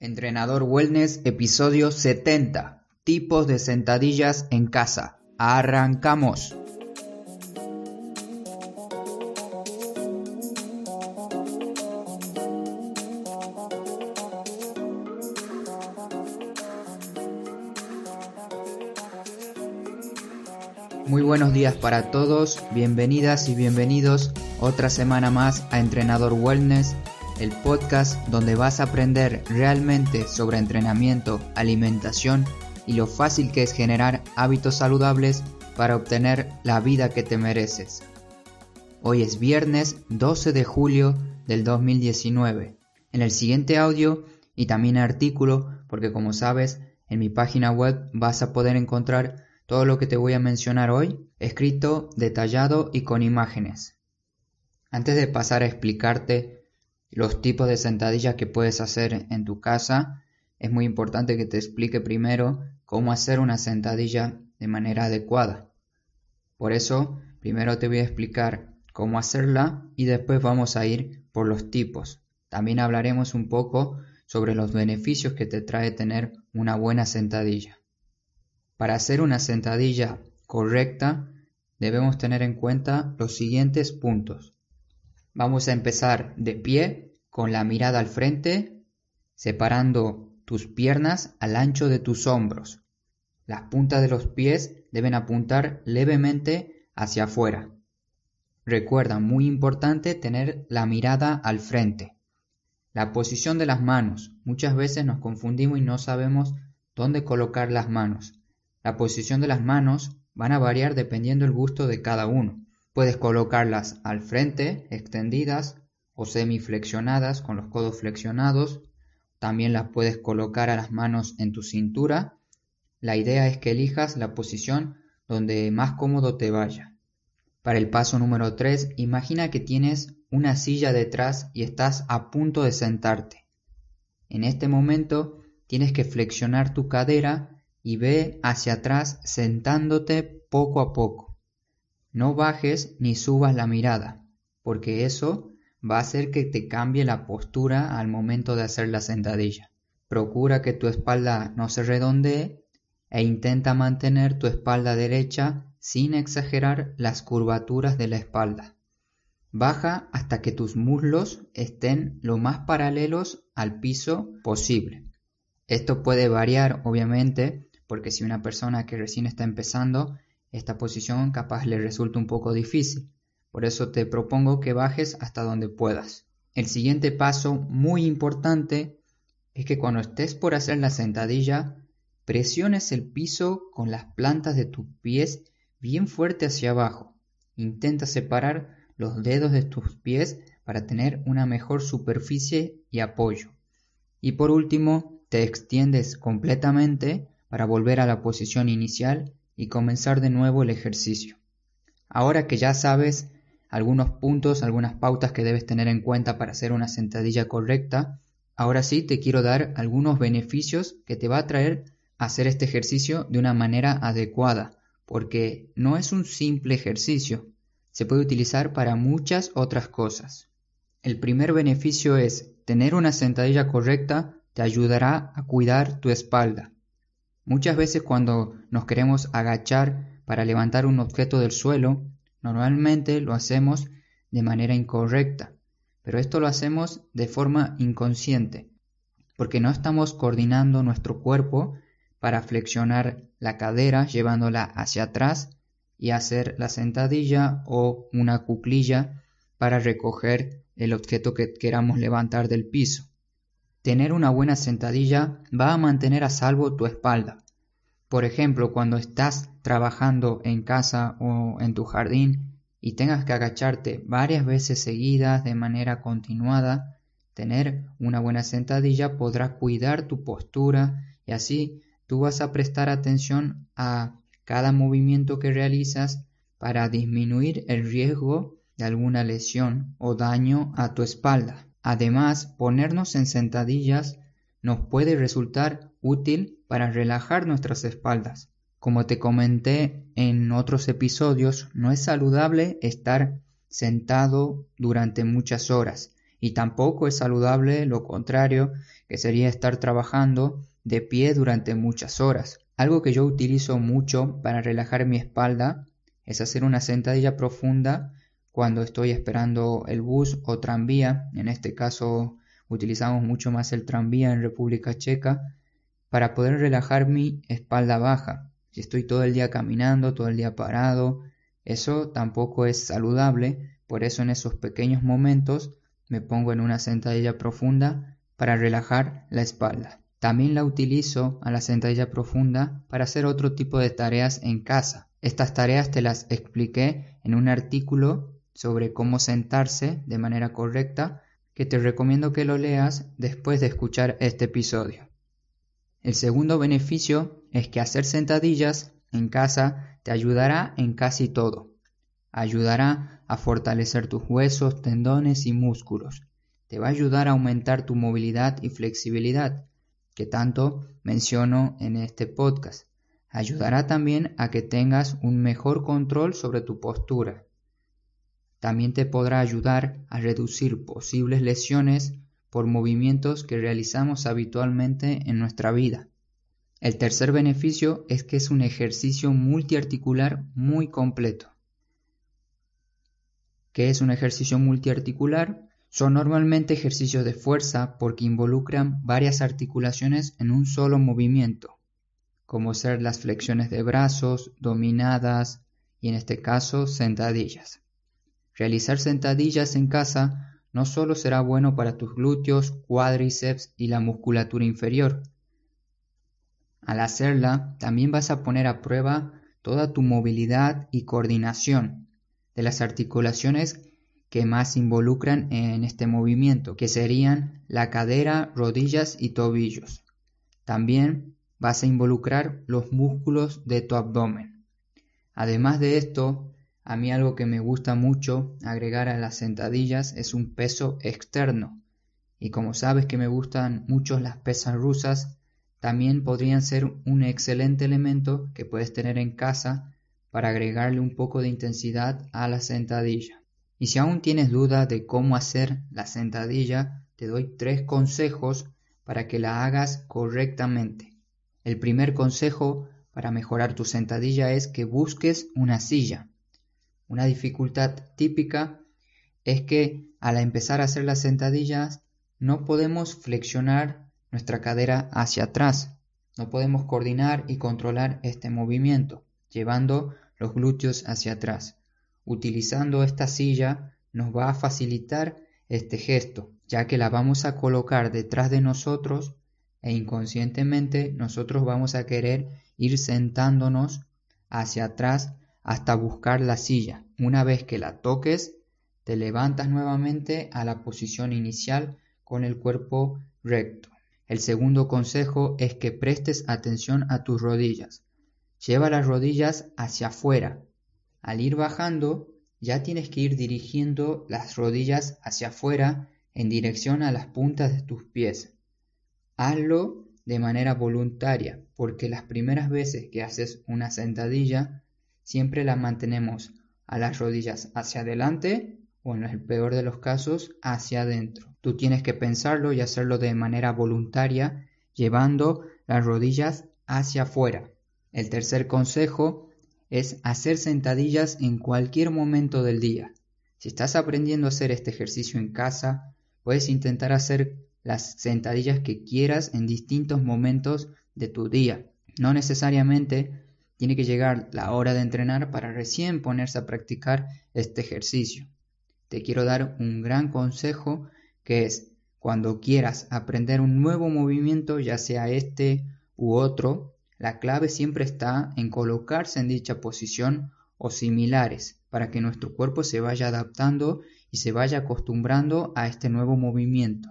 Entrenador Wellness, episodio 70. Tipos de sentadillas en casa. Arrancamos. Muy buenos días para todos, bienvenidas y bienvenidos otra semana más a Entrenador Wellness, el podcast donde vas a aprender realmente sobre entrenamiento, alimentación y lo fácil que es generar hábitos saludables para obtener la vida que te mereces. Hoy es viernes 12 de julio del 2019. En el siguiente audio y también artículo, porque como sabes, en mi página web vas a poder encontrar todo lo que te voy a mencionar hoy, escrito, detallado y con imágenes. Antes de pasar a explicarte los tipos de sentadillas que puedes hacer en tu casa, es muy importante que te explique primero cómo hacer una sentadilla de manera adecuada. Por eso, primero te voy a explicar cómo hacerla y después vamos a ir por los tipos. También hablaremos un poco sobre los beneficios que te trae tener una buena sentadilla. Para hacer una sentadilla correcta, debemos tener en cuenta los siguientes puntos. Vamos a empezar de pie con la mirada al frente, separando tus piernas al ancho de tus hombros. Las puntas de los pies deben apuntar levemente hacia afuera. Recuerda, muy importante tener la mirada al frente. La posición de las manos. Muchas veces nos confundimos y no sabemos dónde colocar las manos. La posición de las manos van a variar dependiendo del gusto de cada uno. Puedes colocarlas al frente, extendidas o semiflexionadas con los codos flexionados. También las puedes colocar a las manos en tu cintura. La idea es que elijas la posición donde más cómodo te vaya. Para el paso número 3, imagina que tienes una silla detrás y estás a punto de sentarte. En este momento tienes que flexionar tu cadera y ve hacia atrás sentándote poco a poco. No bajes ni subas la mirada, porque eso va a hacer que te cambie la postura al momento de hacer la sentadilla. Procura que tu espalda no se redondee e intenta mantener tu espalda derecha sin exagerar las curvaturas de la espalda. Baja hasta que tus muslos estén lo más paralelos al piso posible. Esto puede variar, obviamente, porque si una persona que recién está empezando esta posición capaz le resulta un poco difícil, por eso te propongo que bajes hasta donde puedas. El siguiente paso muy importante es que cuando estés por hacer la sentadilla, presiones el piso con las plantas de tus pies bien fuerte hacia abajo. Intenta separar los dedos de tus pies para tener una mejor superficie y apoyo. Y por último, te extiendes completamente para volver a la posición inicial y comenzar de nuevo el ejercicio. Ahora que ya sabes algunos puntos, algunas pautas que debes tener en cuenta para hacer una sentadilla correcta, ahora sí te quiero dar algunos beneficios que te va a traer hacer este ejercicio de una manera adecuada, porque no es un simple ejercicio, se puede utilizar para muchas otras cosas. El primer beneficio es tener una sentadilla correcta te ayudará a cuidar tu espalda. Muchas veces cuando nos queremos agachar para levantar un objeto del suelo, normalmente lo hacemos de manera incorrecta, pero esto lo hacemos de forma inconsciente, porque no estamos coordinando nuestro cuerpo para flexionar la cadera llevándola hacia atrás y hacer la sentadilla o una cuclilla para recoger el objeto que queramos levantar del piso. Tener una buena sentadilla va a mantener a salvo tu espalda. Por ejemplo, cuando estás trabajando en casa o en tu jardín y tengas que agacharte varias veces seguidas de manera continuada, tener una buena sentadilla podrá cuidar tu postura y así tú vas a prestar atención a cada movimiento que realizas para disminuir el riesgo de alguna lesión o daño a tu espalda. Además, ponernos en sentadillas nos puede resultar útil para relajar nuestras espaldas. Como te comenté en otros episodios, no es saludable estar sentado durante muchas horas Y tampoco es saludable lo contrario, que sería estar trabajando de pie durante muchas horas. Algo que yo utilizo mucho para relajar mi espalda es hacer una sentadilla profunda cuando estoy esperando el bus o tranvía. En este caso utilizamos mucho más el tranvía en República Checa para poder relajar mi espalda baja. Si estoy todo el día caminando, todo el día parado, eso tampoco es saludable, por eso en esos pequeños momentos me pongo en una sentadilla profunda para relajar la espalda. También la utilizo a la sentadilla profunda para hacer otro tipo de tareas en casa. Estas tareas te las expliqué en un artículo sobre cómo sentarse de manera correcta que te recomiendo que lo leas después de escuchar este episodio. El segundo beneficio es que hacer sentadillas en casa te ayudará en casi todo. Ayudará a fortalecer tus huesos, tendones y músculos. Te va a ayudar a aumentar tu movilidad y flexibilidad, que tanto menciono en este podcast. Ayudará también a que tengas un mejor control sobre tu postura. También te podrá ayudar a reducir posibles lesiones por movimientos que realizamos habitualmente en nuestra vida. El tercer beneficio es que es un ejercicio multiarticular muy completo. ¿Qué es un ejercicio multiarticular? Son normalmente ejercicios de fuerza porque involucran varias articulaciones en un solo movimiento, como ser las flexiones de brazos, dominadas y en este caso sentadillas. Realizar sentadillas en casa no solo será bueno para tus glúteos, cuádriceps y la musculatura inferior. Al hacerla, también vas a poner a prueba toda tu movilidad y coordinación de las articulaciones que más involucran en este movimiento, que serían la cadera, rodillas y tobillos. También vas a involucrar los músculos de tu abdomen. Además de esto, a mí algo que me gusta mucho agregar a las sentadillas es un peso externo. Y como sabes que me gustan mucho las pesas rusas, también podrían ser un excelente elemento que puedes tener en casa para agregarle un poco de intensidad a la sentadilla. Y si aún tienes duda de cómo hacer la sentadilla, te doy tres consejos para que la hagas correctamente. El primer consejo para mejorar tu sentadilla es que busques una silla. Una dificultad típica es que al empezar a hacer las sentadillas no podemos flexionar nuestra cadera hacia atrás. No podemos coordinar y controlar este movimiento, llevando los glúteos hacia atrás. Utilizando esta silla nos va a facilitar este gesto, ya que la vamos a colocar detrás de nosotros e inconscientemente nosotros vamos a querer ir sentándonos hacia atrás hasta buscar la silla. Una vez que la toques, te levantas nuevamente a la posición inicial con el cuerpo recto. El segundo consejo es que prestes atención a tus rodillas. Lleva las rodillas hacia afuera. Al ir bajando, ya tienes que ir dirigiendo las rodillas hacia afuera en dirección a las puntas de tus pies. Hazlo de manera voluntaria, porque las primeras veces que haces una sentadilla siempre la mantenemos a las rodillas hacia adelante o en el peor de los casos hacia adentro. Tú tienes que pensarlo y hacerlo de manera voluntaria llevando las rodillas hacia afuera. El tercer consejo es hacer sentadillas en cualquier momento del día. Si estás aprendiendo a hacer este ejercicio en casa, puedes intentar hacer las sentadillas que quieras en distintos momentos de tu día. No necesariamente tiene que llegar la hora de entrenar para recién ponerse a practicar este ejercicio. Te quiero dar un gran consejo que es cuando quieras aprender un nuevo movimiento, ya sea este u otro, la clave siempre está en colocarse en dicha posición o similares para que nuestro cuerpo se vaya adaptando y se vaya acostumbrando a este nuevo movimiento.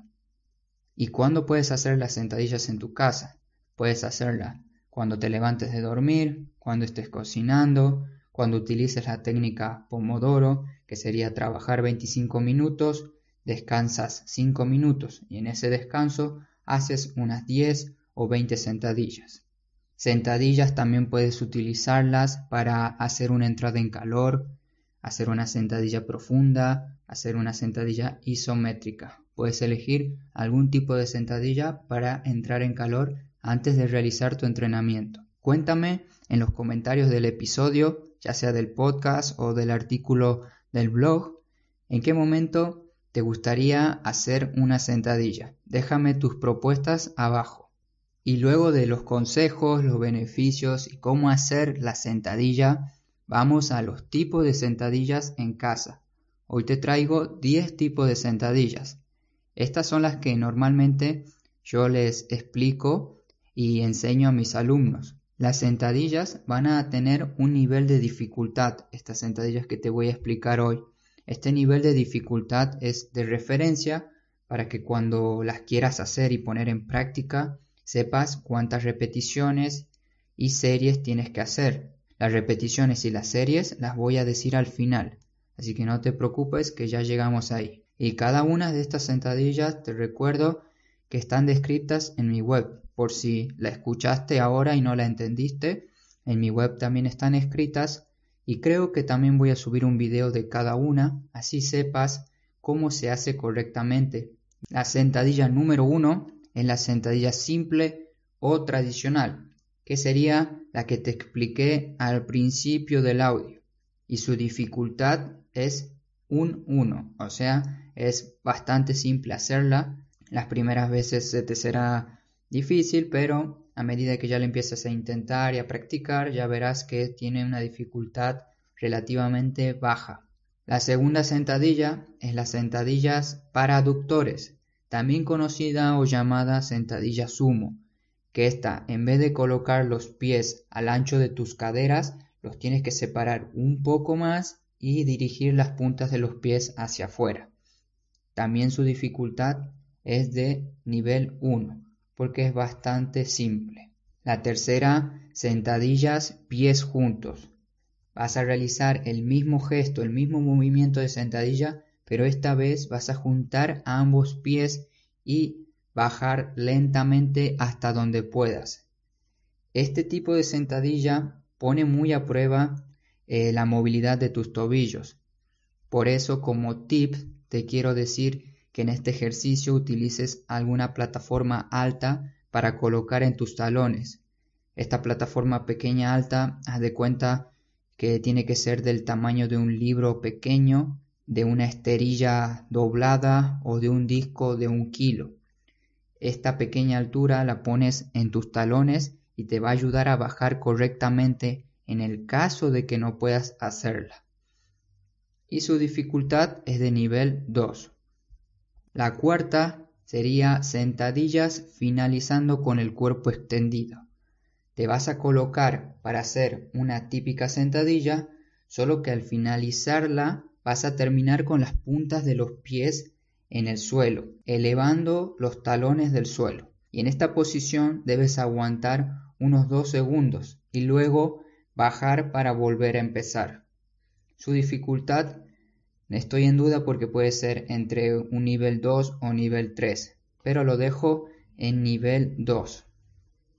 ¿Y cuándo puedes hacer las sentadillas en tu casa? Puedes hacerla cuando te levantes de dormir, cuando estés cocinando, cuando utilices la técnica Pomodoro, que sería trabajar 25 minutos, descansas 5 minutos y en ese descanso haces unas 10 o 20 sentadillas. Sentadillas también puedes utilizarlas para hacer una entrada en calor, hacer una sentadilla profunda, hacer una sentadilla isométrica. Puedes elegir algún tipo de sentadilla para entrar en calor antes de realizar tu entrenamiento. Cuéntame en los comentarios del episodio, ya sea del podcast o del artículo del blog, en qué momento te gustaría hacer una sentadilla. Déjame tus propuestas abajo. Y luego de los consejos, los beneficios y cómo hacer la sentadilla, vamos a los tipos de sentadillas en casa. Hoy te traigo 10 tipos de sentadillas. Estas son las que normalmente yo les explico y enseño a mis alumnos. Las sentadillas van a tener un nivel de dificultad, estas sentadillas que te voy a explicar hoy. Este nivel de dificultad es de referencia para que cuando las quieras hacer y poner en práctica sepas cuántas repeticiones y series tienes que hacer. Las repeticiones y las series las voy a decir al final, así que no te preocupes que ya llegamos ahí. Y cada una de estas sentadillas te recuerdo que están descritas en mi web por si la escuchaste ahora y no la entendiste, en mi web también están escritas y creo que también voy a subir un video de cada una, así sepas cómo se hace correctamente. La sentadilla número uno es la sentadilla simple o tradicional, que sería la que te expliqué al principio del audio, y su dificultad es un 1, o sea, es bastante simple hacerla. Las primeras veces se te será difícil, pero a medida que ya lo empiezas a intentar y a practicar, ya verás que tiene una dificultad relativamente baja. La segunda sentadilla es las sentadillas para aductores, también conocida o llamada sentadilla sumo, que esta, en vez de colocar los pies al ancho de tus caderas, los tienes que separar un poco más y dirigir las puntas de los pies hacia afuera. También su dificultad es de nivel 1 porque es bastante simple. La tercera, sentadillas pies juntos. Vas a realizar el mismo gesto, el mismo movimiento de sentadilla, pero esta vez vas a juntar ambos pies y bajar lentamente hasta donde puedas. Este tipo de sentadilla pone muy a prueba eh, la movilidad de tus tobillos. Por eso como tip te quiero decir que en este ejercicio utilices alguna plataforma alta para colocar en tus talones. Esta plataforma pequeña alta, haz de cuenta que tiene que ser del tamaño de un libro pequeño, de una esterilla doblada o de un disco de un kilo. Esta pequeña altura la pones en tus talones y te va a ayudar a bajar correctamente en el caso de que no puedas hacerla. Y su dificultad es de nivel 2. La cuarta sería sentadillas finalizando con el cuerpo extendido. Te vas a colocar para hacer una típica sentadilla, solo que al finalizarla vas a terminar con las puntas de los pies en el suelo, elevando los talones del suelo. Y en esta posición debes aguantar unos dos segundos y luego bajar para volver a empezar. Su dificultad Estoy en duda porque puede ser entre un nivel 2 o nivel 3, pero lo dejo en nivel 2.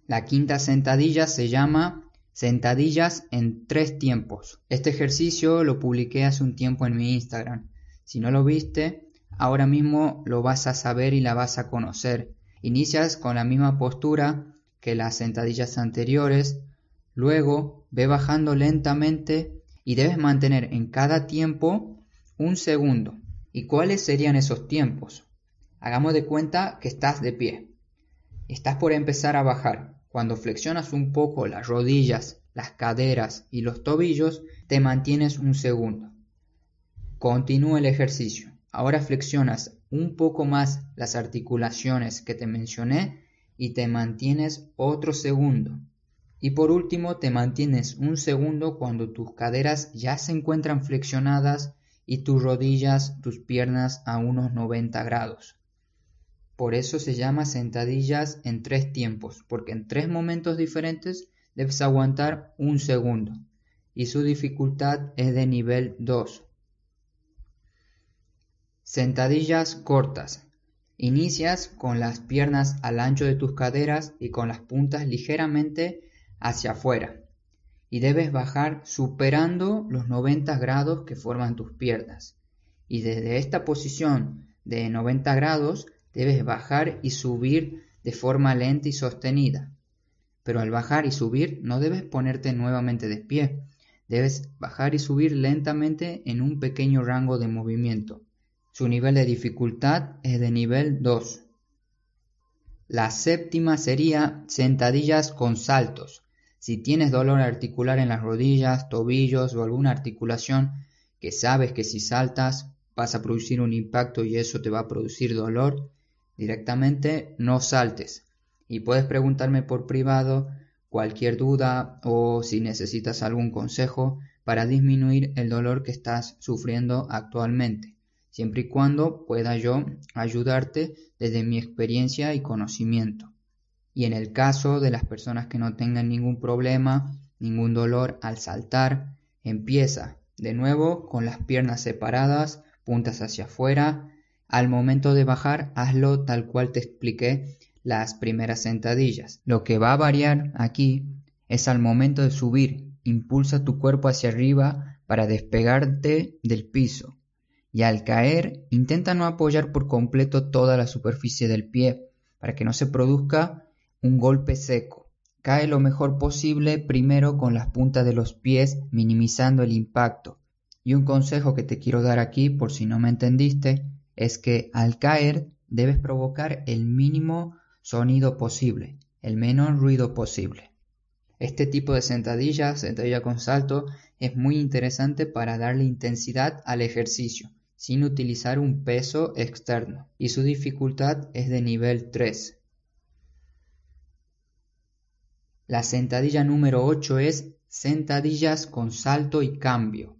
La quinta sentadilla se llama sentadillas en tres tiempos. Este ejercicio lo publiqué hace un tiempo en mi Instagram. Si no lo viste, ahora mismo lo vas a saber y la vas a conocer. Inicias con la misma postura que las sentadillas anteriores, luego ve bajando lentamente y debes mantener en cada tiempo un segundo. ¿Y cuáles serían esos tiempos? Hagamos de cuenta que estás de pie. Estás por empezar a bajar. Cuando flexionas un poco las rodillas, las caderas y los tobillos, te mantienes un segundo. Continúa el ejercicio. Ahora flexionas un poco más las articulaciones que te mencioné y te mantienes otro segundo. Y por último te mantienes un segundo cuando tus caderas ya se encuentran flexionadas y tus rodillas, tus piernas a unos 90 grados. Por eso se llama sentadillas en tres tiempos, porque en tres momentos diferentes debes aguantar un segundo y su dificultad es de nivel 2. Sentadillas cortas. Inicias con las piernas al ancho de tus caderas y con las puntas ligeramente hacia afuera. Y debes bajar superando los 90 grados que forman tus piernas. Y desde esta posición de 90 grados debes bajar y subir de forma lenta y sostenida. Pero al bajar y subir no debes ponerte nuevamente de pie, debes bajar y subir lentamente en un pequeño rango de movimiento. Su nivel de dificultad es de nivel 2. La séptima sería sentadillas con saltos. Si tienes dolor articular en las rodillas, tobillos o alguna articulación que sabes que si saltas vas a producir un impacto y eso te va a producir dolor, directamente no saltes. Y puedes preguntarme por privado cualquier duda o si necesitas algún consejo para disminuir el dolor que estás sufriendo actualmente, siempre y cuando pueda yo ayudarte desde mi experiencia y conocimiento. Y en el caso de las personas que no tengan ningún problema, ningún dolor al saltar, empieza de nuevo con las piernas separadas, puntas hacia afuera. Al momento de bajar, hazlo tal cual te expliqué las primeras sentadillas. Lo que va a variar aquí es al momento de subir, impulsa tu cuerpo hacia arriba para despegarte del piso. Y al caer, intenta no apoyar por completo toda la superficie del pie para que no se produzca un golpe seco. Cae lo mejor posible primero con las puntas de los pies minimizando el impacto y un consejo que te quiero dar aquí, por si no me entendiste, es que al caer debes provocar el mínimo sonido posible, el menor ruido posible. Este tipo de sentadilla, sentadilla con salto, es muy interesante para darle intensidad al ejercicio, sin utilizar un peso externo, y su dificultad es de nivel 3. La sentadilla número 8 es sentadillas con salto y cambio.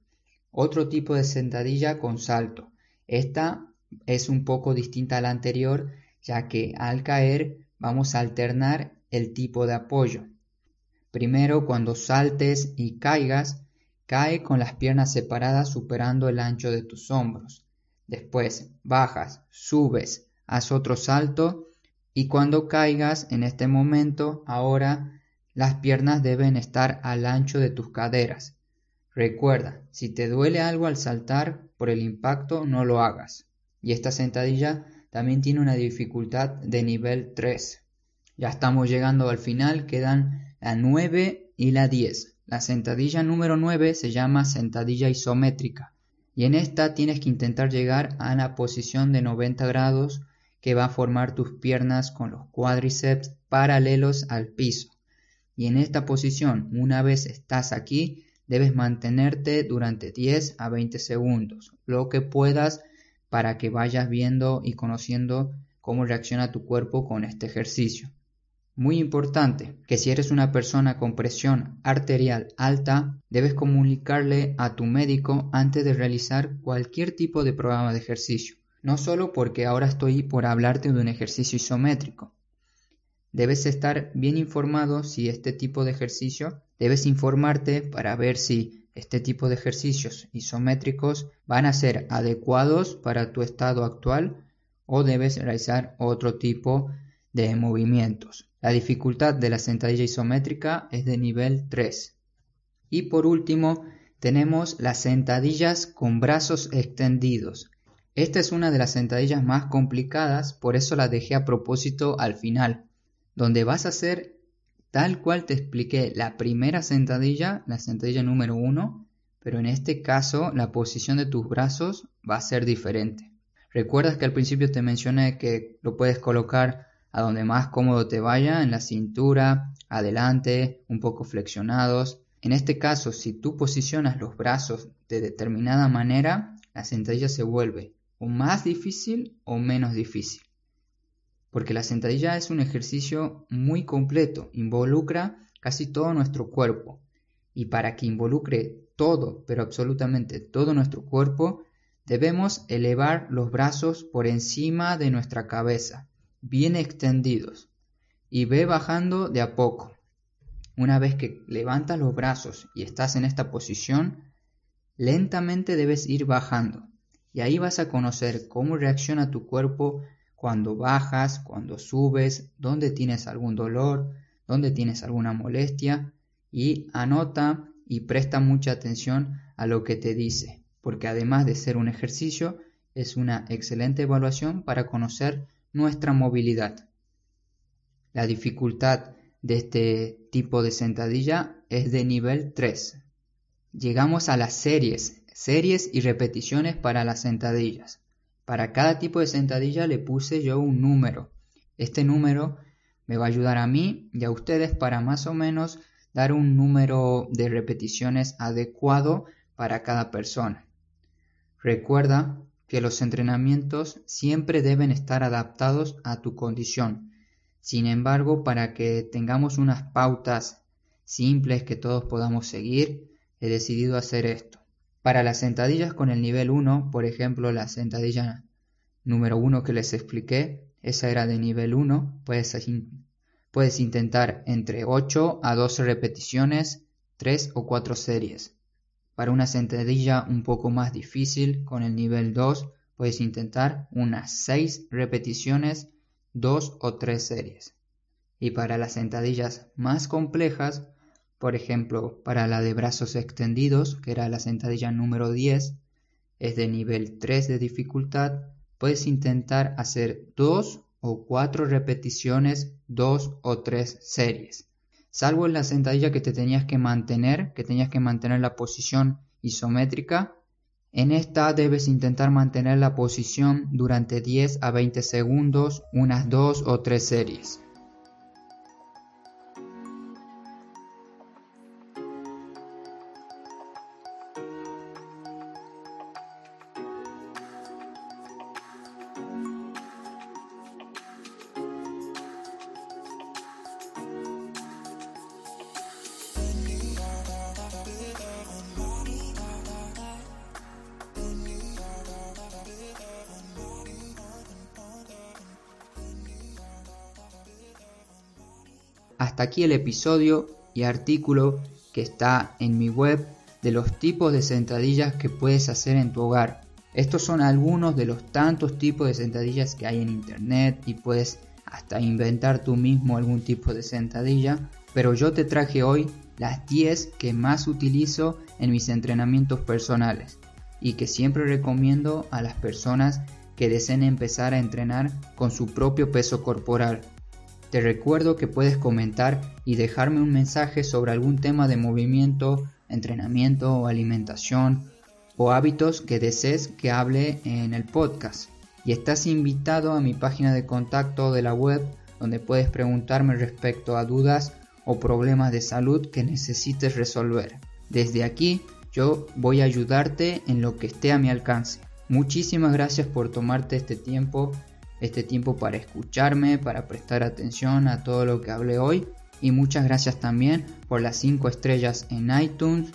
Otro tipo de sentadilla con salto. Esta es un poco distinta a la anterior, ya que al caer vamos a alternar el tipo de apoyo. Primero, cuando saltes y caigas, cae con las piernas separadas superando el ancho de tus hombros. Después, bajas, subes, haz otro salto y cuando caigas en este momento, ahora las piernas deben estar al ancho de tus caderas. Recuerda, si te duele algo al saltar por el impacto, no lo hagas. Y esta sentadilla también tiene una dificultad de nivel 3. Ya estamos llegando al final, quedan la 9 y la 10. La sentadilla número 9 se llama sentadilla isométrica y en esta tienes que intentar llegar a la posición de 90 grados que va a formar tus piernas con los cuádriceps paralelos al piso. Y en esta posición, una vez estás aquí, debes mantenerte durante 10 a 20 segundos, lo que puedas para que vayas viendo y conociendo cómo reacciona tu cuerpo con este ejercicio. Muy importante que si eres una persona con presión arterial alta, debes comunicarle a tu médico antes de realizar cualquier tipo de programa de ejercicio. No solo porque ahora estoy por hablarte de un ejercicio isométrico. Debes estar bien informado si este tipo de ejercicio Debes informarte para ver si este tipo de ejercicios isométricos van a ser adecuados para tu estado actual o debes realizar otro tipo de movimientos. La dificultad de la sentadilla isométrica es de nivel 3. Y por último, tenemos las sentadillas con brazos extendidos. Esta es una de las sentadillas más complicadas, por eso la dejé a propósito al final, donde vas a hacer tal cual te expliqué la primera sentadilla, la sentadilla número uno, pero en este caso la posición de tus brazos va a ser diferente. Recuerdas que al principio te mencioné que lo puedes colocar a donde más cómodo te vaya, en la cintura, adelante, un poco flexionados. En este caso, si tú posicionas los brazos de determinada manera, la sentadilla se vuelve o más difícil o menos difícil porque la sentadilla es un ejercicio muy completo, involucra casi todo nuestro cuerpo. Y para que involucre todo, pero absolutamente todo nuestro cuerpo, debemos elevar los brazos por encima de nuestra cabeza, bien extendidos, y ve bajando de a poco. Una vez que levantas los brazos y estás en esta posición, lentamente debes ir bajando, y ahí vas a conocer cómo reacciona tu cuerpo cuando bajas, cuando subes, dónde tienes algún dolor, dónde tienes alguna molestia y anota y presta mucha atención a lo que te dice, porque además de ser un ejercicio, es una excelente evaluación para conocer nuestra movilidad. La dificultad de este tipo de sentadilla es de nivel 3. Llegamos a las series, series y repeticiones para las sentadillas. Para cada tipo de sentadilla le puse yo un número. Este número me va a ayudar a mí y a ustedes para más o menos dar un número de repeticiones adecuado para cada persona. Recuerda que los entrenamientos siempre deben estar adaptados a tu condición. Sin embargo, para que tengamos unas pautas simples que todos podamos seguir, he decidido hacer esto. Para las sentadillas con el nivel 1, por ejemplo, la sentadilla número 1 que les expliqué, esa era de nivel 1, puedes, puedes intentar entre 8 a 12 repeticiones, 3 o 4 series. Para una sentadilla un poco más difícil, con el nivel 2, puedes intentar unas 6 repeticiones, 2 o 3 series. Y para las sentadillas más complejas, por ejemplo, para la de brazos extendidos, que era la sentadilla número 10, es de nivel 3 de dificultad, puedes intentar hacer 2 o 4 repeticiones, 2 o 3 series salvo en la sentadilla que te tenías que mantener, que tenías que mantener la posición isométrica. En esta debes intentar mantener la posición durante 10 a 20 segundos, unas 2 o 3 series. Hasta aquí el episodio y artículo que está en mi web de los tipos de sentadillas que puedes hacer en tu hogar. Estos son algunos de los tantos tipos de sentadillas que hay en internet y puedes hasta inventar tú mismo algún tipo de sentadilla, pero yo te traje hoy las 10 que más utilizo en mis entrenamientos personales y que siempre recomiendo a las personas que deseen empezar a entrenar con su propio peso corporal. Te recuerdo que puedes comentar y dejarme un mensaje sobre algún tema de movimiento, entrenamiento o alimentación o hábitos que desees que hable en el podcast. Y estás invitado a mi página de contacto de la web donde puedes preguntarme respecto a dudas o problemas de salud que necesites resolver. Desde aquí yo voy a ayudarte en lo que esté a mi alcance. Muchísimas gracias por tomarte este tiempo este tiempo para escucharme, para prestar atención a todo lo que hablé hoy. Y muchas gracias también por las 5 estrellas en iTunes,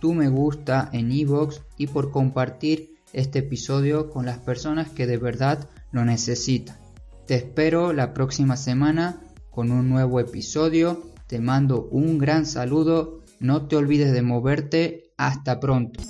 tu me gusta en iVoox y por compartir este episodio con las personas que de verdad lo necesitan. Te espero la próxima semana con un nuevo episodio. Te mando un gran saludo. No te olvides de moverte. Hasta pronto.